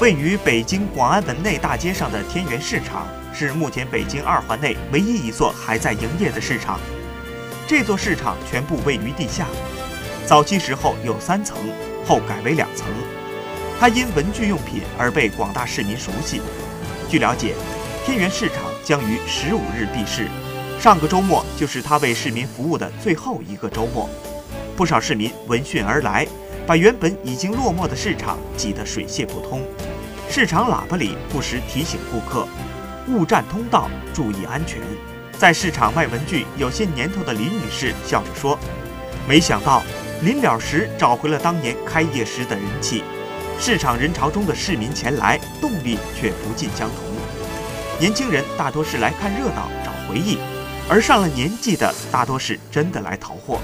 位于北京广安门内大街上的天元市场，是目前北京二环内唯一一座还在营业的市场。这座市场全部位于地下，早期时候有三层，后改为两层。它因文具用品而被广大市民熟悉。据了解，天元市场将于十五日闭市，上个周末就是它为市民服务的最后一个周末。不少市民闻讯而来，把原本已经落寞的市场挤得水泄不通。市场喇叭里不时提醒顾客勿占通道，注意安全。在市场卖文具有些年头的林女士笑着说：“没想到临了时找回了当年开业时的人气。市场人潮中的市民前来，动力却不尽相同。年轻人大多是来看热闹、找回忆，而上了年纪的大多是真的来淘货。”